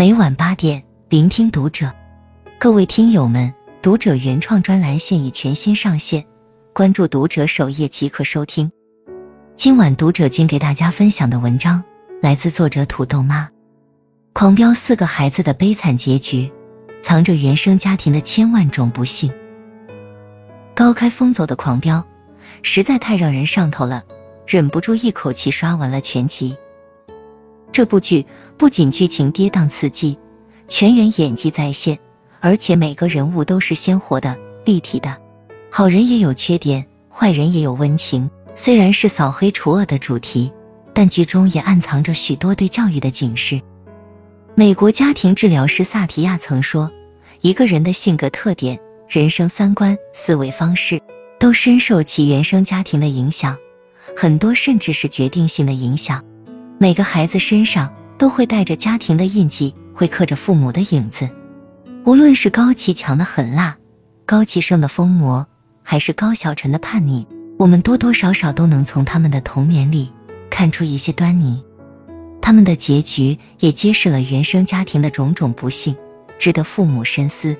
每晚八点，聆听读者。各位听友们，读者原创专栏现已全新上线，关注读者首页即可收听。今晚读者君给大家分享的文章来自作者土豆妈。狂飙四个孩子的悲惨结局，藏着原生家庭的千万种不幸。高开风走的狂飙实在太让人上头了，忍不住一口气刷完了全集。这部剧不仅剧情跌宕刺激，全员演技在线，而且每个人物都是鲜活的、立体的。好人也有缺点，坏人也有温情。虽然是扫黑除恶的主题，但剧中也暗藏着许多对教育的警示。美国家庭治疗师萨提亚曾说：“一个人的性格特点、人生三观、思维方式，都深受其原生家庭的影响，很多甚至是决定性的影响。”每个孩子身上都会带着家庭的印记，会刻着父母的影子。无论是高启强的狠辣，高启盛的疯魔，还是高晓晨的叛逆，我们多多少少都能从他们的童年里看出一些端倪。他们的结局也揭示了原生家庭的种种不幸，值得父母深思。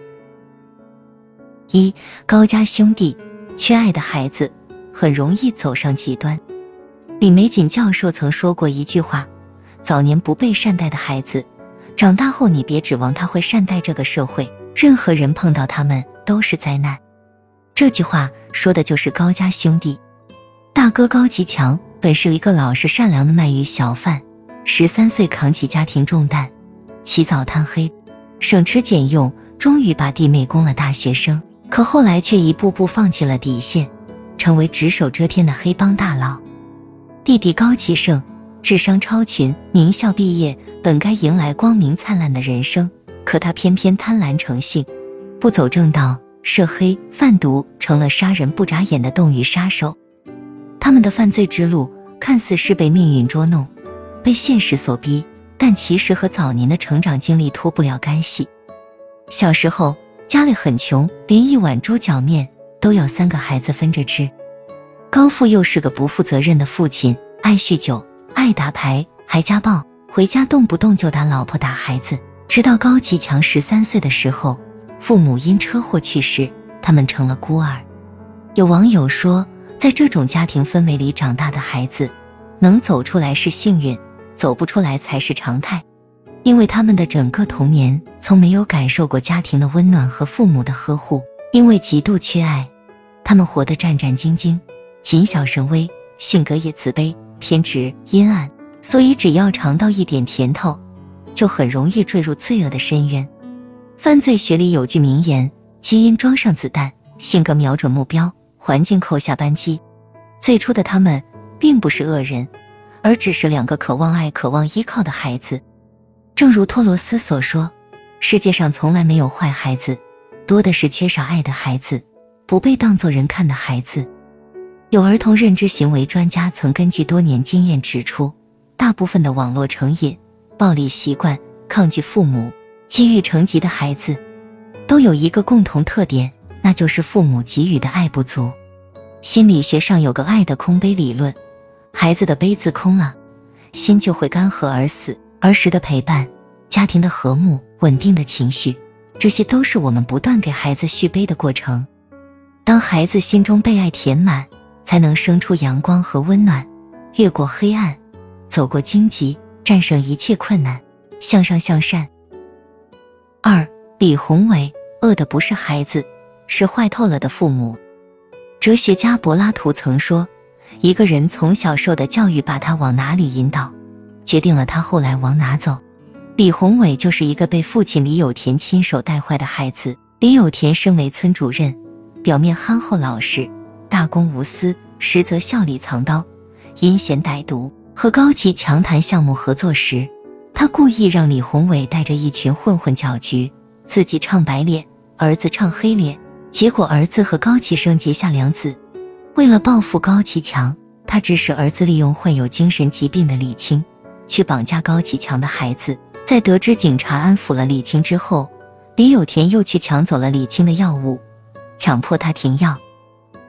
一高家兄弟缺爱的孩子很容易走上极端。李玫瑾教授曾说过一句话：早年不被善待的孩子，长大后你别指望他会善待这个社会，任何人碰到他们都是灾难。这句话说的就是高家兄弟。大哥高其强本是一个老实善良的卖鱼小贩，十三岁扛起家庭重担，起早贪黑，省吃俭用，终于把弟妹供了大学生。可后来却一步步放弃了底线，成为只手遮天的黑帮大佬。弟弟高启盛智商超群，名校毕业，本该迎来光明灿烂的人生，可他偏偏贪婪成性，不走正道，涉黑贩毒，成了杀人不眨眼的冻鱼杀手。他们的犯罪之路看似是被命运捉弄，被现实所逼，但其实和早年的成长经历脱不了干系。小时候家里很穷，连一碗猪脚面都要三个孩子分着吃。高富又是个不负责任的父亲，爱酗酒，爱打牌，还家暴，回家动不动就打老婆打孩子。直到高启强十三岁的时候，父母因车祸去世，他们成了孤儿。有网友说，在这种家庭氛围里长大的孩子，能走出来是幸运，走不出来才是常态，因为他们的整个童年从没有感受过家庭的温暖和父母的呵护，因为极度缺爱，他们活得战战兢兢。谨小慎微，性格也自卑、偏执、阴暗，所以只要尝到一点甜头，就很容易坠入罪恶的深渊。犯罪学里有句名言：基因装上子弹，性格瞄准目标，环境扣下扳机。最初的他们并不是恶人，而只是两个渴望爱、渴望依靠的孩子。正如托罗斯所说：“世界上从来没有坏孩子，多的是缺少爱的孩子，不被当作人看的孩子。”有儿童认知行为专家曾根据多年经验指出，大部分的网络成瘾、暴力习惯、抗拒父母、积郁成疾的孩子，都有一个共同特点，那就是父母给予的爱不足。心理学上有个爱的空杯理论，孩子的杯子空了，心就会干涸而死。儿时的陪伴、家庭的和睦、稳定的情绪，这些都是我们不断给孩子续杯的过程。当孩子心中被爱填满。才能生出阳光和温暖，越过黑暗，走过荆棘，战胜一切困难，向上向善。二，李宏伟，饿的不是孩子，是坏透了的父母。哲学家柏拉图曾说，一个人从小受的教育，把他往哪里引导，决定了他后来往哪走。李宏伟就是一个被父亲李有田亲手带坏的孩子。李有田身为村主任，表面憨厚老实。大公无私，实则笑里藏刀，阴险歹毒。和高启强谈项目合作时，他故意让李宏伟带着一群混混搅局，自己唱白脸，儿子唱黑脸。结果儿子和高启生结下梁子。为了报复高启强，他指使儿子利用患有精神疾病的李青去绑架高启强的孩子。在得知警察安抚了李青之后，李有田又去抢走了李青的药物，强迫他停药。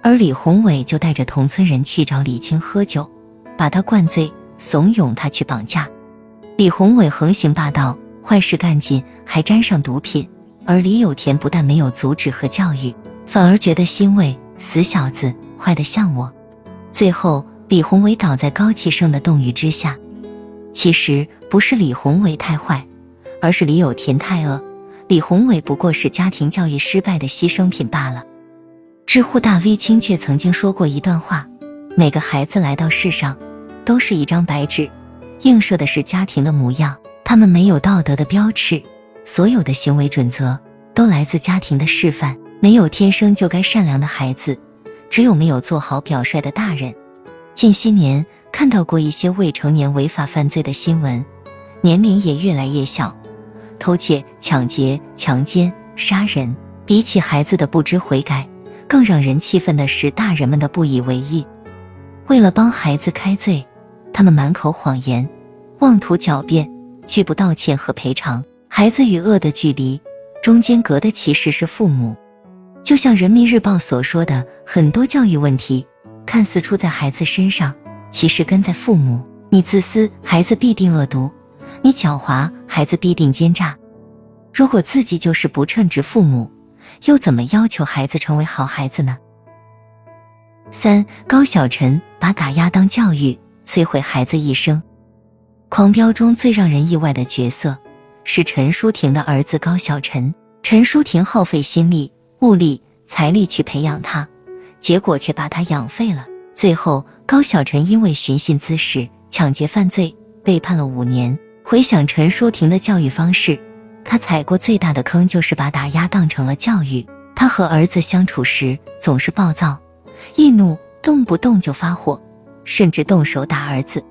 而李宏伟就带着同村人去找李青喝酒，把他灌醉，怂恿他去绑架。李宏伟横行霸道，坏事干尽还沾上毒品，而李有田不但没有阻止和教育，反而觉得欣慰，死小子，坏的像我。最后，李宏伟倒在高启盛的洞宇之下。其实不是李宏伟太坏，而是李有田太恶。李宏伟不过是家庭教育失败的牺牲品罢了。知乎大 V 亲却曾经说过一段话：每个孩子来到世上都是一张白纸，映射的是家庭的模样。他们没有道德的标尺，所有的行为准则都来自家庭的示范。没有天生就该善良的孩子，只有没有做好表率的大人。近些年看到过一些未成年违法犯罪的新闻，年龄也越来越小。偷窃、抢劫、强奸、杀人，比起孩子的不知悔改，更让人气愤的是大人们的不以为意。为了帮孩子开罪，他们满口谎言，妄图狡辩，拒不道歉和赔偿。孩子与恶的距离，中间隔的其实是父母。就像人民日报所说的，很多教育问题看似出在孩子身上，其实根在父母。你自私，孩子必定恶毒。你狡猾，孩子必定奸诈。如果自己就是不称职父母，又怎么要求孩子成为好孩子呢？三高晓晨把打压当教育，摧毁孩子一生。狂飙中最让人意外的角色是陈淑婷的儿子高晓晨。陈淑婷耗费心力、物力、财力去培养他，结果却把他养废了。最后，高晓晨因为寻衅滋事、抢劫犯罪被判了五年。回想陈淑婷的教育方式，他踩过最大的坑就是把打压当成了教育。他和儿子相处时总是暴躁易怒，动不动就发火，甚至动手打儿子。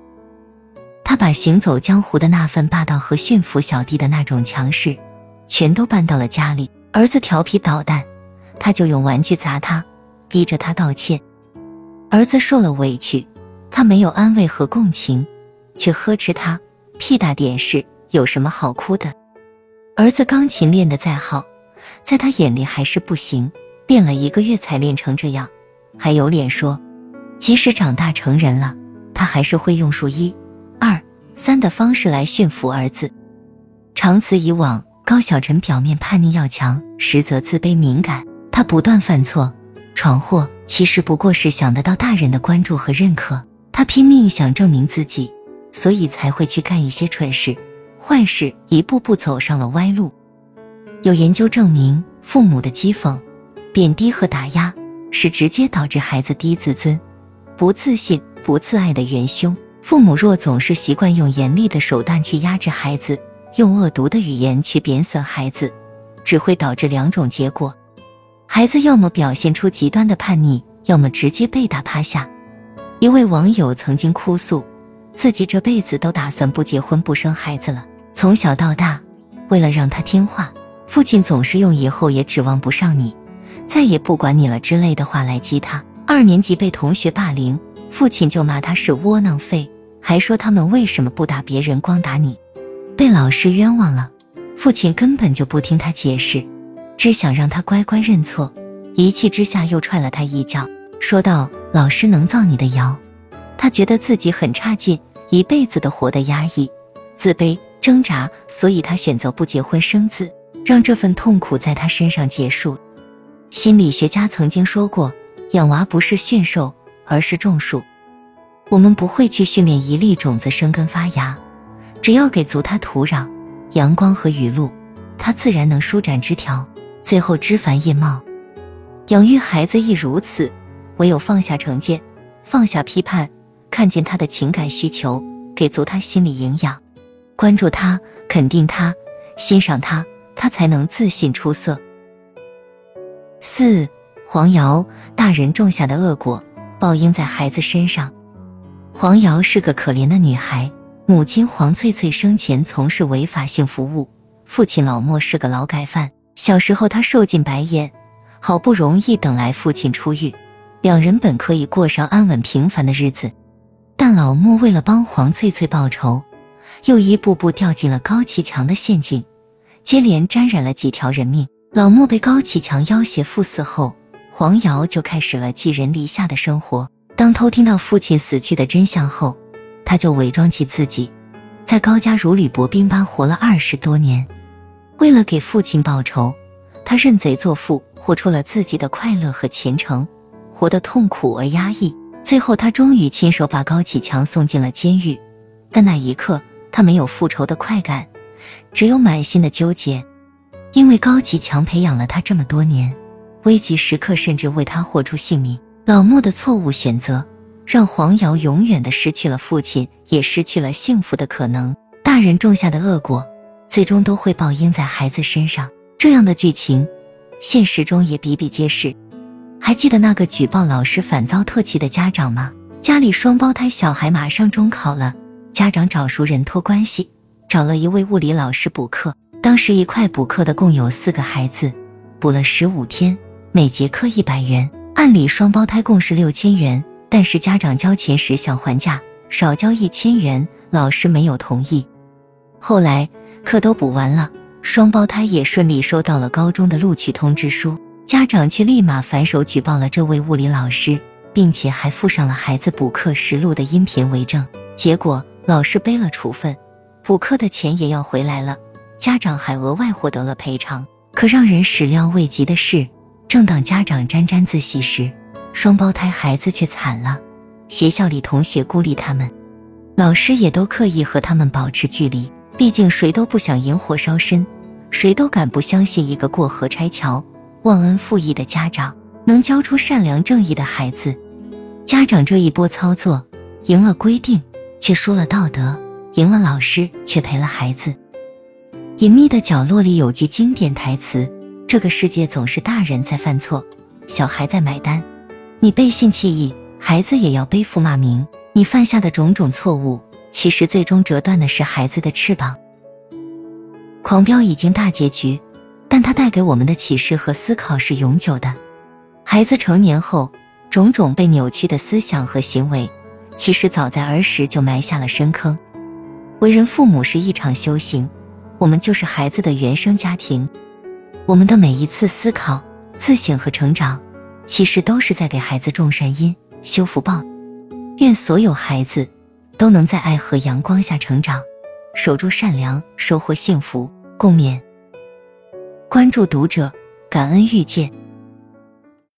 他把行走江湖的那份霸道和驯服小弟的那种强势，全都搬到了家里。儿子调皮捣蛋，他就用玩具砸他，逼着他道歉。儿子受了委屈，他没有安慰和共情，却呵斥他。屁大点事，有什么好哭的？儿子钢琴练得再好，在他眼里还是不行，练了一个月才练成这样，还有脸说，即使长大成人了，他还是会用数一、二、三的方式来驯服儿子。长此以往，高晓晨表面叛逆要强，实则自卑敏感。他不断犯错、闯祸，其实不过是想得到大人的关注和认可。他拼命想证明自己。所以才会去干一些蠢事、坏事，一步步走上了歪路。有研究证明，父母的讥讽、贬低和打压是直接导致孩子低自尊、不自信、不自爱的元凶。父母若总是习惯用严厉的手段去压制孩子，用恶毒的语言去贬损孩子，只会导致两种结果：孩子要么表现出极端的叛逆，要么直接被打趴下。一位网友曾经哭诉。自己这辈子都打算不结婚不生孩子了。从小到大，为了让他听话，父亲总是用“以后也指望不上你，再也不管你了”之类的话来激他。二年级被同学霸凌，父亲就骂他是窝囊废，还说他们为什么不打别人，光打你。被老师冤枉了，父亲根本就不听他解释，只想让他乖乖认错。一气之下又踹了他一脚，说道：“老师能造你的谣。”他觉得自己很差劲，一辈子的活得压抑、自卑、挣扎，所以他选择不结婚生子，让这份痛苦在他身上结束。心理学家曾经说过，养娃不是驯兽，而是种树。我们不会去训练一粒种子生根发芽，只要给足它土壤、阳光和雨露，它自然能舒展枝条，最后枝繁叶茂。养育孩子亦如此，唯有放下成见，放下批判。看见他的情感需求，给足他心理营养，关注他，肯定他，欣赏他，他才能自信出色。四黄瑶，大人种下的恶果，报应在孩子身上。黄瑶是个可怜的女孩，母亲黄翠翠生前从事违法性服务，父亲老莫是个劳改犯。小时候他受尽白眼，好不容易等来父亲出狱，两人本可以过上安稳平凡的日子。但老莫为了帮黄翠翠报仇，又一步步掉进了高启强的陷阱，接连沾染了几条人命。老莫被高启强要挟赴死后，黄瑶就开始了寄人篱下的生活。当偷听到父亲死去的真相后，他就伪装起自己，在高家如履薄冰般活了二十多年。为了给父亲报仇，他认贼作父，活出了自己的快乐和前程，活得痛苦而压抑。最后，他终于亲手把高启强送进了监狱。但那一刻，他没有复仇的快感，只有满心的纠结。因为高启强培养了他这么多年，危急时刻甚至为他豁出性命。老莫的错误选择，让黄瑶永远的失去了父亲，也失去了幸福的可能。大人种下的恶果，最终都会报应在孩子身上。这样的剧情，现实中也比比皆是。还记得那个举报老师反遭唾弃的家长吗？家里双胞胎小孩马上中考了，家长找熟人托关系，找了一位物理老师补课。当时一块补课的共有四个孩子，补了十五天，每节课一百元。按理双胞胎共是六千元，但是家长交钱时想还价，少交一千元，老师没有同意。后来课都补完了，双胞胎也顺利收到了高中的录取通知书。家长却立马反手举报了这位物理老师，并且还附上了孩子补课实录的音频为证。结果老师背了处分，补课的钱也要回来了，家长还额外获得了赔偿。可让人始料未及的是，正当家长沾沾自喜时，双胞胎孩子却惨了。学校里同学孤立他们，老师也都刻意和他们保持距离，毕竟谁都不想引火烧身，谁都敢不相信一个过河拆桥。忘恩负义的家长能教出善良正义的孩子。家长这一波操作，赢了规定，却输了道德；赢了老师，却赔了孩子。隐秘的角落里有句经典台词：这个世界总是大人在犯错，小孩在买单。你背信弃义，孩子也要背负骂名。你犯下的种种错误，其实最终折断的是孩子的翅膀。狂飙已经大结局。但它带给我们的启示和思考是永久的。孩子成年后，种种被扭曲的思想和行为，其实早在儿时就埋下了深坑。为人父母是一场修行，我们就是孩子的原生家庭。我们的每一次思考、自省和成长，其实都是在给孩子种善因、修福报。愿所有孩子都能在爱和阳光下成长，守住善良，收获幸福。共勉。关注读者，感恩遇见。